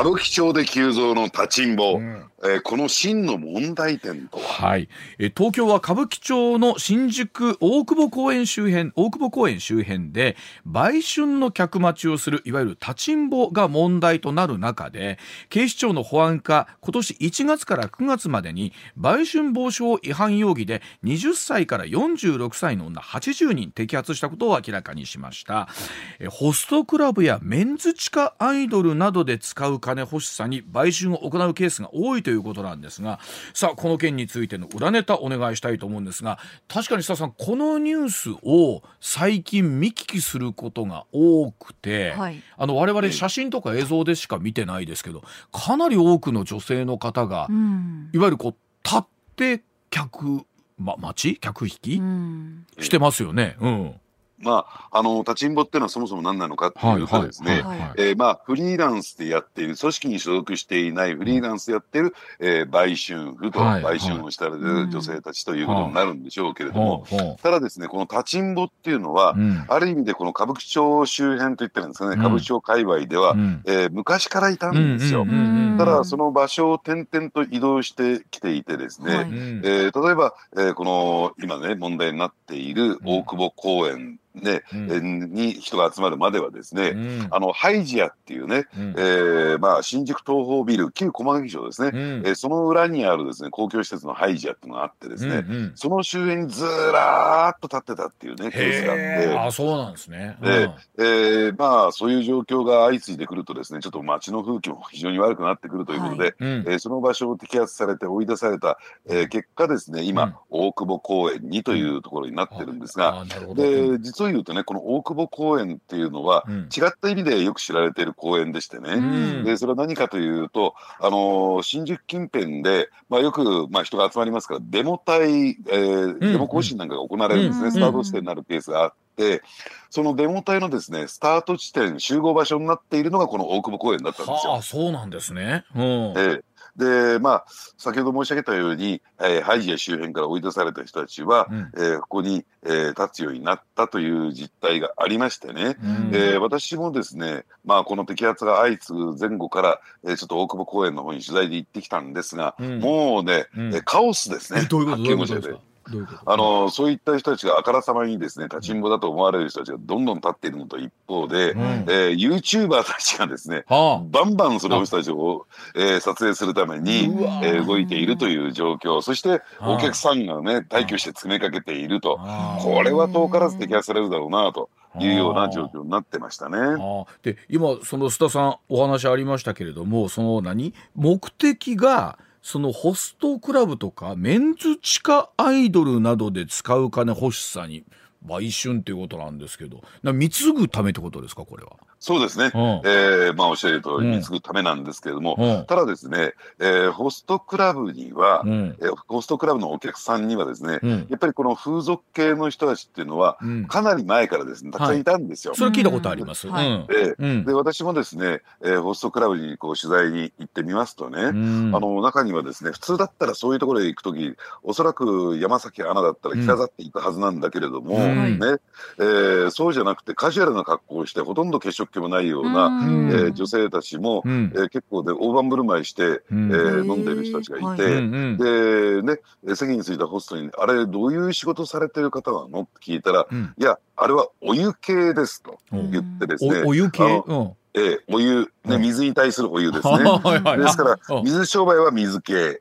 歌舞伎町で急増の立ちんぼ、うん、えー、この真の問題点とは、はい、えー、東京は歌舞伎町の新宿大久保公園周辺大久保公園周辺で売春の客待ちをするいわゆる立ちんぼが問題となる中で警視庁の保安課今年1月から9月までに売春防止法違反容疑で20歳から46歳の女80人摘発したことを明らかにしました、えー、ホストクラブやメンズ地下アイドルなどで使う金欲しさに売春を行うケースが多いということなんですがさあこの件についての裏ネタお願いしたいと思うんですが確かに須田さんこのニュースを最近見聞きすることが多くて、はい、あの我々写真とか映像でしか見てないですけどかなり多くの女性の方が、うん、いわゆるこう立って客、ま、待ち客引き、うん、してますよね。うんまあ、あの立ちんぼっていうのはそもそも何なのかっていうとですね、えまあ、フリーランスでやっている組織に所属していないフリーランスでやってい。る、えー、売春婦と売春をしたる女性たちということになるんでしょうけれども、ただですねこの立ちんぼっていうのは、うん、ある意味でこの歌舞伎町周辺といったらですかね、歌舞伎町界隈では、うん、えー、昔からいたんですよ。ただその場所を転々と移動してきていてですね、はい、えー、例えば、えー、この今ね問題になっている大久保公園ね、うん、に人が集まるまではですね、うん、あのハイジアっていうね、うん、えー、まあ、新宿東宝ビル旧駒劇場ですね、うん、えー、その裏にあるですね公共施設のハイジアっていうのがあってですね、うんうん、その周辺にずらーっと立ってたっていうねケースがあって。あそうなんですね、で、えー、まあそういう状況が相次いでくるとですねちょっと街の風景も非常に悪くなってくるということで、はい、えー、その場所を摘発されて追い出された、えー、結果ですね今、大久保公園にというところになってるんですが、で実を言うとね、この大久保公園っていうのは、違った意味でよく知られている公園でしてね、うん、でそれは何かというと、あのー、新宿近辺で、まあ、よく、まあ、人が集まりますから、デモ隊、えー、デモ行進なんかが行われるんですね、スタート地点になるケースがあって、そのデモ隊のですねスタート地点、集合場所になっているのがこの大久保公園だったんですよ。はあ、そうなんですね。うん、えーで、まあ、先ほど申し上げたように、えー、ハイジア周辺から追い出された人たちは、うん、えー、ここに、えー、立つようになったという実態がありましてね、うん、えー、私もですね、まあ、この摘発が相次ぐ前後から、えー、ちょっと大久保公園の方に取材で行ってきたんですが、うん、もうね、うん、カオスですね、どういうことですか？あのそういった人たちがあからさまにですね立ちんぼだと思われる人たちがどんどん立っているのと一方で、うん、えー、ユーチューバーたちがですね、はあ、バンバンその人たちを、えー、撮影するために、えー、動いているという状況。そしてお客さんがね退去して詰めかけていると。これは遠からず摘発されるだろうなと。いうような状況になってましたね。で今その須田さんお話ありましたけれどもその何？目的がそのホストクラブとかメンズ地下アイドルなどで使う金欲しさに売春っていうことなんですけど貢ぐためってことですかこれは？そうですね、うん、えー、まあ、おっしゃる通り、貢ぐためなんですけれども、うん、ただですね、えー、ホストクラブには、うん、えー、ホストクラブのお客さんにはですね、うん、やっぱりこの風俗系の人たちっていうのは、かなり前からですね、たくさんいたんですよ。はい、それ聞いたことあります？はい、でで、私もですね、えー、ホストクラブにこう取材に行ってみますとね、あの、中にはですね、普通だったらそういうところへ行くとき、おそらく山崎アナだったら着飾っていくはずなんだけれども、ね、えー、そうじゃなくてカジュアルな格好をして、ほとんど血色気もないような、えー、女性たちも、うん、えー、結構で大盤振る舞いして、えー、飲んでいる人たちがいて、でね席に着いたホストに「あれどういう仕事されてる方なの?」って聞いたら「いやあれはお湯系です」と言ってですね。お湯系、えー、お湯、ね、水に対するお湯ですね。ですから、水商売は水系。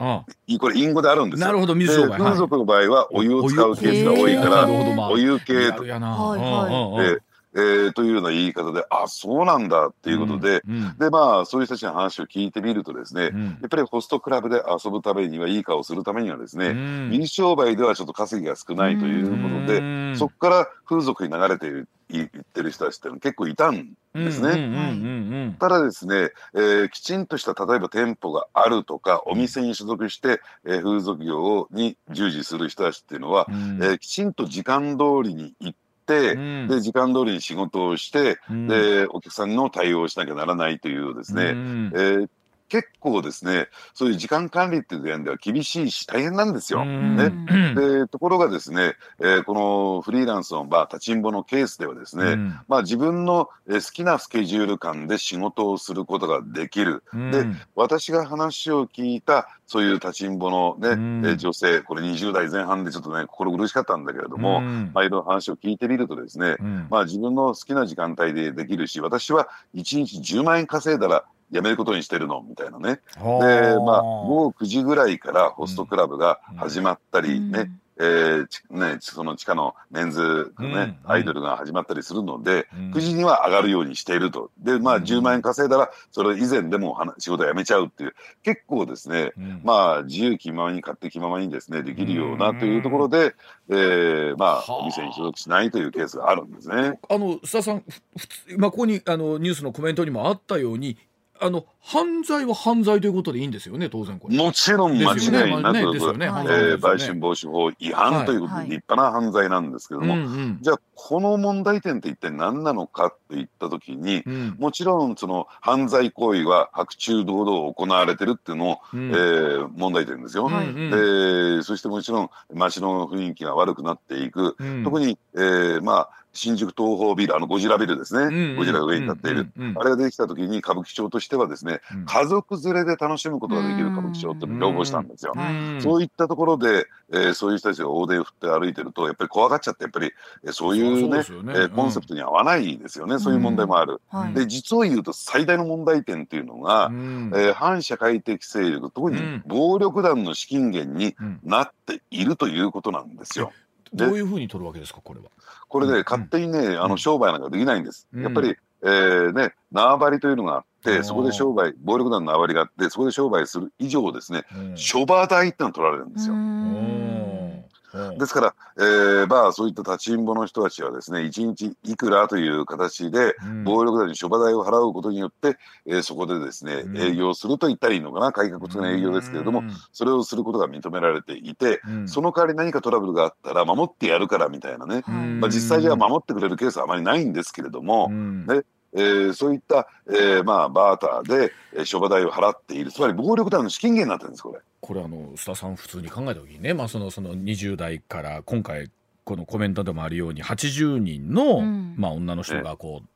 これ、隠語であるんですよ。なるほど、水商売。風俗の場合は、お湯を使うケースが多いから、お湯系。と。えー、というような言い方で、あ、そうなんだっていうことで、うんうん、で、まあ、そういう人たちの話を聞いてみるとですね、うん、やっぱりホストクラブで遊ぶためには、いい顔するためにはですね、水商売ではちょっと稼ぎが少ないということで、そこから風俗に流れている。言ってる人たちっての結構いたんですね。ただですね、えー、きちんとした例えば店舗があるとかお店に所属して、えー、風俗業に従事する人たちっていうのは、うん、えー、きちんと時間通りに行って、うん、で時間通りに仕事をして、うん、でお客さんの対応をしなきゃならないというですね、うん、えー、結構ですね、そういう時間管理っていう点では厳しいし、大変なんですよ。ね、でところがですね、えー、このフリーランスの、まあ、立ちんぼのケースではですね、うん、まあ、自分の好きなスケジュール感で仕事をすることができる。うん、で、私が話を聞いた、そういう立ちんぼのね、うん、え女性、これ20代前半でちょっとね、心苦しかったんだけれども、まあ、いろいろ話を聞いてみるとですね、まあ、自分の好きな時間帯でできるし、私は1日10万円稼いだら辞めることにしてるのみたいなね。で、まあ、午後9時ぐらいからホストクラブが始まったりね、うん。えーね、その地下のメンズのね、うん、アイドルが始まったりするので、うん、9時には上がるようにしていると。で、まあ、10万円稼いだら、それ以前でも仕事を辞めちゃうっていう、結構ですね、うん、まあ、自由気ままに買って気ままにですね、できるようなというところで、えー、まあ、お店に所属しないというケースがあるんですね。あの、須田さん、まあ、ここにあのニュースのコメントにもあったように、あの犯罪は犯罪ということでいいんですよね、当然これ。もちろん間違いなく、売春防止法違反ということで立派な犯罪なんですけども、はいはい、じゃあ、この問題点って一体何なのかといったときに、うん、もちろんその犯罪行為は白昼堂々行われてるっていうのも、うん、えー、問題点ですよ、はい、で。そしてもちろん街の雰囲気が悪くなっていく、うん、特に、えー、まあ新宿東宝ビル、あのゴジラビルですね、うんうん、ゴジラが上になっている、うんうん、あれができたときに歌舞伎町としてはですね、うん、家族連れで楽しむことができる歌舞伎町っていうのを要望したんですよ。そういったところで、えー、そういう人たちが大手を振って歩いてると、やっぱり怖がっちゃって、やっぱり、えー、そういうね、うね。えー、コンセプトに合わないですよね、そういう問題もある。はい、で、実を言うと最大の問題点っていうのが、えー、反社会的勢力、特に暴力団の資金源になっているということなんですよ。どういうふうに取るわけですか、これは？これで、ね、勝手にね、あの商売なんかできないんです。やっぱり、えー、ね、縄張りというのがあって、そこで商売、暴力団の縄張りがあって、そこで商売する以上ですね、諸場代ってのは取られるんですよ。ですから、えー、まあ、そういった立ちんぼの人たちはですね、1日いくらという形で、暴力団に諸場代を払うことによって、えー、そこでですね、営業すると言ったらいいのかな、改革的な営業ですけれども、それをすることが認められていて、その代わり何かトラブルがあったら守ってやるからみたいなね、まあ、実際じゃ守ってくれるケースはあまりないんですけれども、ね、えー、そういった、えー、まあ、バーターで、えー、諸場代を払っている、つまり暴力団の資金源になってるんです、これ。これ、あの、須田さん、普通に考えたときにね、まあ、その、その20代から今回、このコメントでもあるように、80人の、うん、まあ、女の人がこう、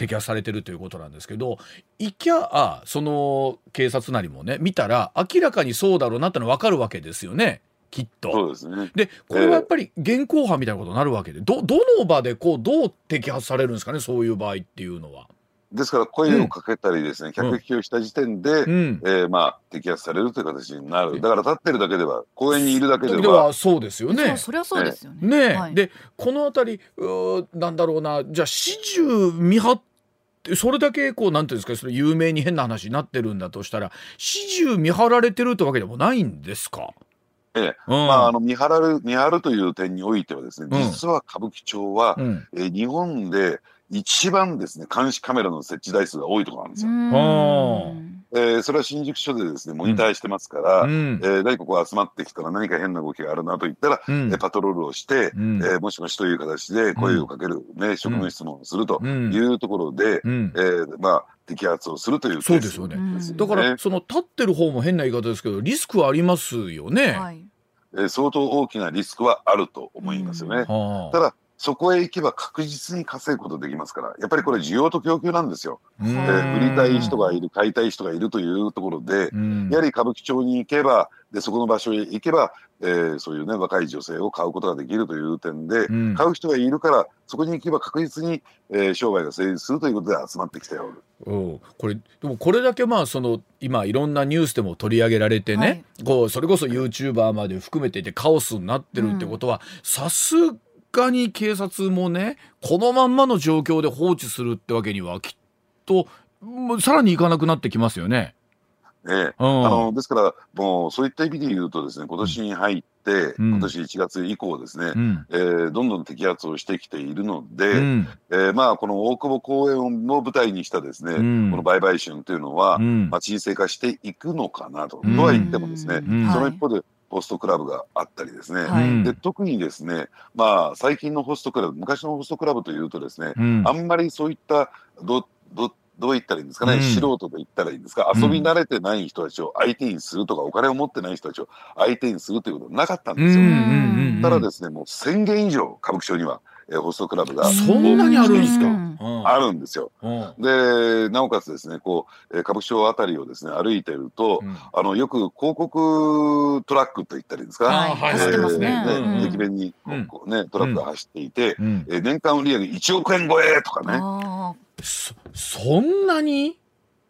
摘発されてるということなんですけど、いきゃ、その警察なりもね、見たら、明らかにそうだろうなっての分かるわけですよね。きっと。そうですね。で、これはやっぱり現行犯みたいなことになるわけで、ど、どの場でこう、どう摘発されるんですかね、そういう場合っていうのは。ですから声をかけたりですね、うん、客引きをした時点で、うん、えー、まあ、摘発されるという形になる。だから立ってるだけでは、公園にいるだけでは。ではそうですよね。そりゃそうですよね。ね、はい、で、このあたり、うなんだろうな、じゃあ始終見張って、それだけこうなんていうんですかそれ有名に変な話になってるんだとしたら始終見張られてるってわけでもないんですか？ええ、うん、まあ、あの見張る見張るという点においてはですね、実は歌舞伎町は、うん、え日本で一番ですね、監視カメラの設置台数が多いところなんですよ。えー、それは新宿署でですね、モニターしてますから、うん、えー、何かこう集まってきたら何か変な動きがあるなと言ったら、うん、えパトロールをして、うん、えー、もしもしという形で声をかける、ね、職務質問をするというところで、うん、えー、まあ、摘発をするというそうですよね。だから、その立ってる方も変な言い方ですけど、リスクはありますよね。はい、えー、相当大きなリスクはあると思いますよね。ただ、そこへ行けば確実に稼ぐことできますから、やっぱりこれ需要と供給なんですよ。で売りたい人がいる、買いたい人がいるというところで、やはり歌舞伎町に行けば、で、そこの場所へ行けば、えー、そういうね、若い女性を買うことができるという点で、うん、買う人がいるから、そこに行けば確実に、えー、商売が成立するということで集まってきておる。おこれでもこれだけまあその今いろんなニュースでも取り上げられてね、はい、こうそれこそ YouTuber まで含めていてカオスになってるってことはさすがに警察もねこのまんまの状況で放置するってわけにはきっとさらにいかなくなってきますよね。ね、あのですからもうそういった意味で言うとですね今年に入って、うん、今年1月以降ですね、うん、えー、どんどん摘発をしてきているので、うん、えー、まあこの大久保公園を舞台にしたですね、うん、この売買春というのは、まあ、沈静化していくのかなと、とは言ってもですね、その一方でホストクラブがあったりですね、はい、で特にですね、まあ、最近のホストクラブ昔のホストクラブというとですね、あんまりそういったどどどう言ったらいいんですかね、うん、素人と言ったらいいんですか、遊び慣れてない人たちを相手にするとか、お金を持ってない人たちを相手にするということはなかったんですよ。ただですね、もう1000件以上、歌舞伎町には。えー、ホストクラブが。そんなにあるんですか、あるんですよ。でなおかつですねこう、えー、歌舞伎町あたりをですね歩いてると、うん、あのよく広告トラックと言ったらいいんですか、はい。えー、走ってますね。ね駅弁にこう、ね、トラックが走っていて、うん、えー、年間売上1億円超えとかね。そそんなに？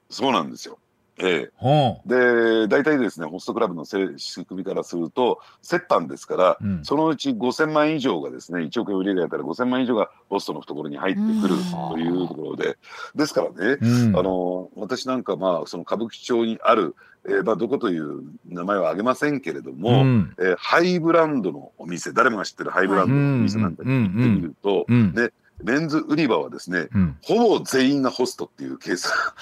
そうなんですよ。ええ、で大体ですねホストクラブの仕組みからすると折半ですから、うん、そのうち5000万以上がですね1億円売り上げやったら5000万以上がホストの懐に入ってくるというところで。ですからね、うん、あの私なんかまあその歌舞伎町にあるえーまあ、どこという名前は挙げませんけれども、うん、えー、ハイブランドのお店誰もが知ってるハイブランドのお店なんかに行ってみると、ね、メンズ売り場はですね、うん、ほぼ全員がホストっていうケースが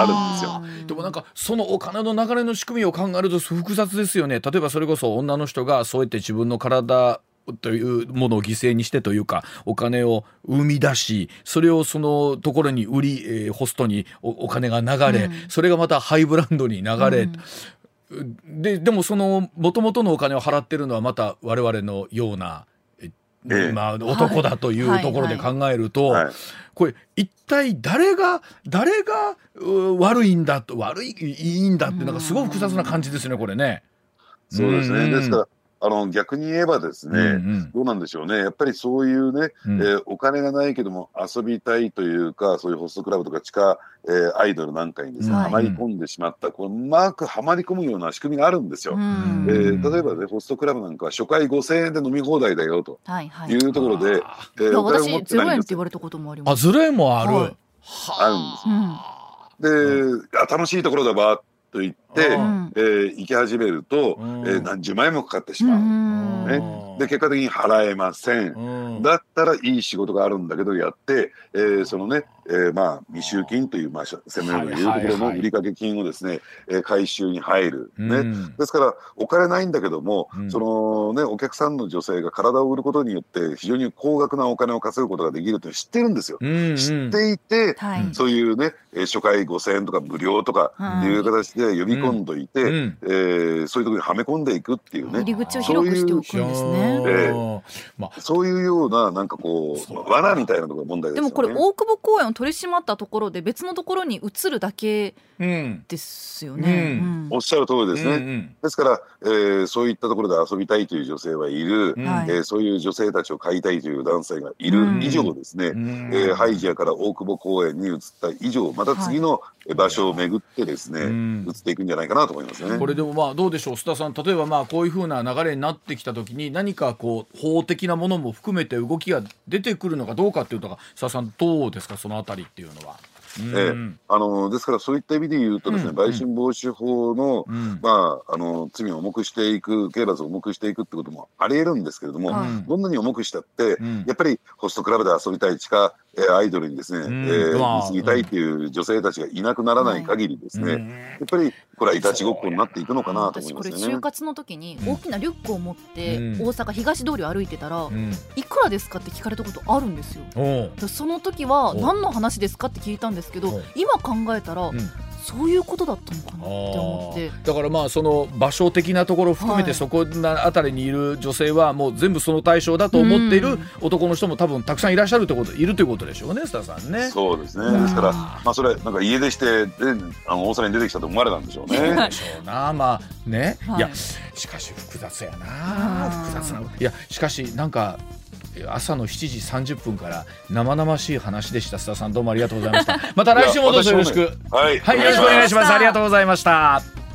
あ。るんですよ。でもなんかそのお金の流れの仕組みを考えると複雑ですよね。例えばそれこそ女の人がそうやって自分の体というものを犠牲にしてというかお金を生み出しそれをそのところに売り、えー、ホストにお金が流れ、うん、それがまたハイブランドに流れ、うん、ででもそのもともとのお金を払ってるのはまた我々のようなまあ、男だというところで考えると、これ一体誰が誰が悪いんだと悪いいいんだってなんかすごい複雑な感じですねこれね。そうですね、ですからあの逆に言えばですね、うんうん、どうなんでしょうね、やっぱりそういうね、うん、えー、お金がないけども遊びたいというか、そういうホストクラブとか地下、えー、アイドルなんかにですね、はまり込んでしまった、こううまくはまり込むような仕組みがあるんですよ。えー、例えばね、ホストクラブなんかは初回5000円で飲み放題だよというところで、はいはい、えー、私、0円って言われたこともあります。あ、0円もある、はい、あるんですよ。うん、で、楽しいところだわと言って、えー、行き始めると、えー、何十万円もかかってしまう。ね、で結果的に払えません。だったらいい仕事があるんだけどやって、えー、そのね、えー、まあ未収金という、まあ、専門用語でいうところの売掛金をですね、えー、回収に入る。ね、ですからお金ないんだけども、そのねお客さんの女性が体を売ることによって非常に高額なお金を稼ぐことができると知ってるんですよ。知っていて、そういうね初回5000円とか無料とかい。う形で呼び込んどいて、うん、えー、そういうところにはめ込んでいくっていうね。入り口を広くしておくんですね。えー、まあ、そういうようななんかこう罠みたいなところ問題です、ね、でもこれ大久保公園を取り締まったところで別のところに移るだけですよね。おっしゃる通りですね。うんうん、ですから、えー、そういったところで遊びたいという女性はいる、うん、えー、そういう女性たちを飼いたいという男性がいる。以上ですね、うん、えー、ハイジアから大久保公園に移った以上また次の場所を巡ってですね、はい、移っていくんじゃないかなと思いますね。これでもまあどうでしょう。須田さん例えばまあこういうふうな流れになってきた時に何かこう法的なものも含めて動きが出てくるのかどうかっていうのが須田さんどうですか？そのあたりっていうのは。えー、あのですからそういった意味で言うとですね、うん、売春防止法の、うん、まああの罪を重くしていく刑罰を重くしていくってこともありえるんですけれども、うん、どんなに重くしたって、やっぱりホストクラブで遊びたい地下えアイドルにですね、うん、えー、見ぎたいっていう女性たちがいなくならない限りですね、うん、やっぱりこれはいたちごっこになっていくのかなと思いますね。私これ就活の時に大きなリュックを持って大阪東通りを歩いてたら、うん、いくらですかって聞かれたことあるんですよ。その時は何の話ですかって聞いたんですけど、今考えたら、そういうことだったのかなって思って。だからまあその場所的なところを含めてそこなあたりにいる女性はもう全部その対象だと思っている男の人も多分たくさんいらっしゃるってこといるということでしょうね須田さんね。そうですね。ですからまあそれなんか家出してであの大阪に出てきたと思われたんでしょうね。でしょうな。まあね、はい、いやしかし複雑やな。複雑ないやしかしなんか朝の7時30分から生々しい話でした。須田さんどうもありがとうございました。また来週もどうぞよろしく。はい、はい、よろしくお願いします。ありがとうございました